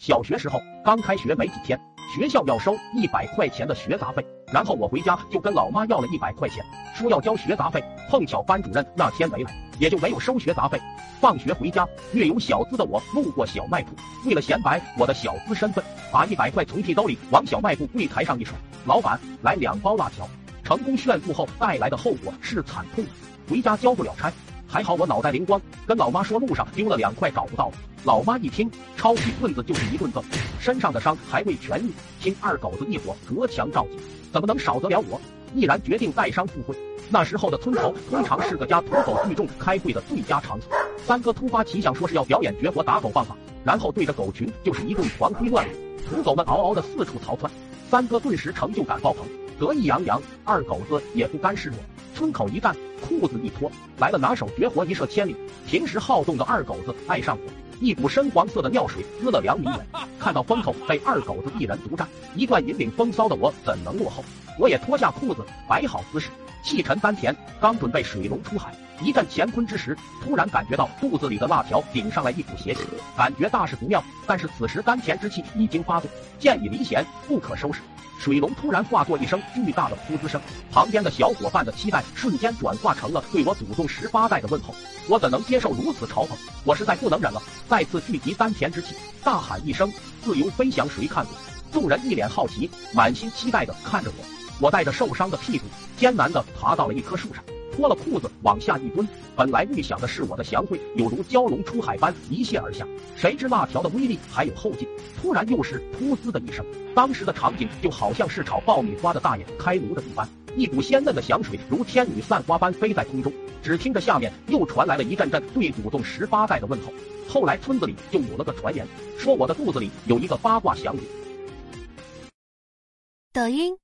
小学时候刚开学没几天，学校要收一百块钱的学杂费，然后我回家就跟老妈要了一百块钱，说要交学杂费。碰巧班主任那天没来，也就没有收学杂费。放学回家，略有小资的我路过小卖部，为了显摆我的小资身份，把一百块从屉兜里往小卖部柜台上一甩，老板来两包辣条。成功炫富后带来的后果是惨痛的，回家交不了差。还好我脑袋灵光，跟老妈说路上丢了两块找不到了。老妈一听，抄起棍子就是一顿揍，身上的伤还未痊愈。听二狗子一伙隔墙照镜，怎么能少得了我？毅然决定带伤赴会。那时候的村头通常是个家土狗聚众开会的最佳场所。三哥突发奇想，说是要表演绝活打狗棒法，然后对着狗群就是一顿狂挥乱舞，土狗们嗷嗷的四处逃窜。三哥顿时成就感爆棚，得意洋洋。二狗子也不甘示弱。村口一站，裤子一脱，来了拿手绝活一射千里。平时好动的二狗子爱上火，一股深黄色的尿水滋了两米远。看到风头被二狗子一人独占，一贯引领风骚的我怎能落后？我也脱下裤子，摆好姿势，气沉丹田，刚准备水龙出海，一阵乾坤之时，突然感觉到肚子里的辣条顶上来一股邪气，感觉大事不妙。但是此时丹田之气一经发作，剑已离弦，不可收拾。水龙突然化作一声巨大的噗滋声，旁边的小伙伴的期待瞬间转化成了对我祖宗十八代的问候。我怎能接受如此嘲讽？我实在不能忍了，再次聚集丹田之气，大喊一声：“自由飞翔，谁看过？”众人一脸好奇，满心期待的看着我。我带着受伤的屁股，艰难的爬到了一棵树上。脱了裤子往下一蹲，本来预想的是我的祥会有如蛟龙出海般一泻而下，谁知辣条的威力还有后劲，突然又是噗呲的一声，当时的场景就好像是炒爆米花的大爷开炉的一般，一股鲜嫩的响水如天女散花般飞在空中，只听着下面又传来了一阵阵对祖宗十八代的问候。后来村子里就有了个传言，说我的肚子里有一个八卦祥子。抖音。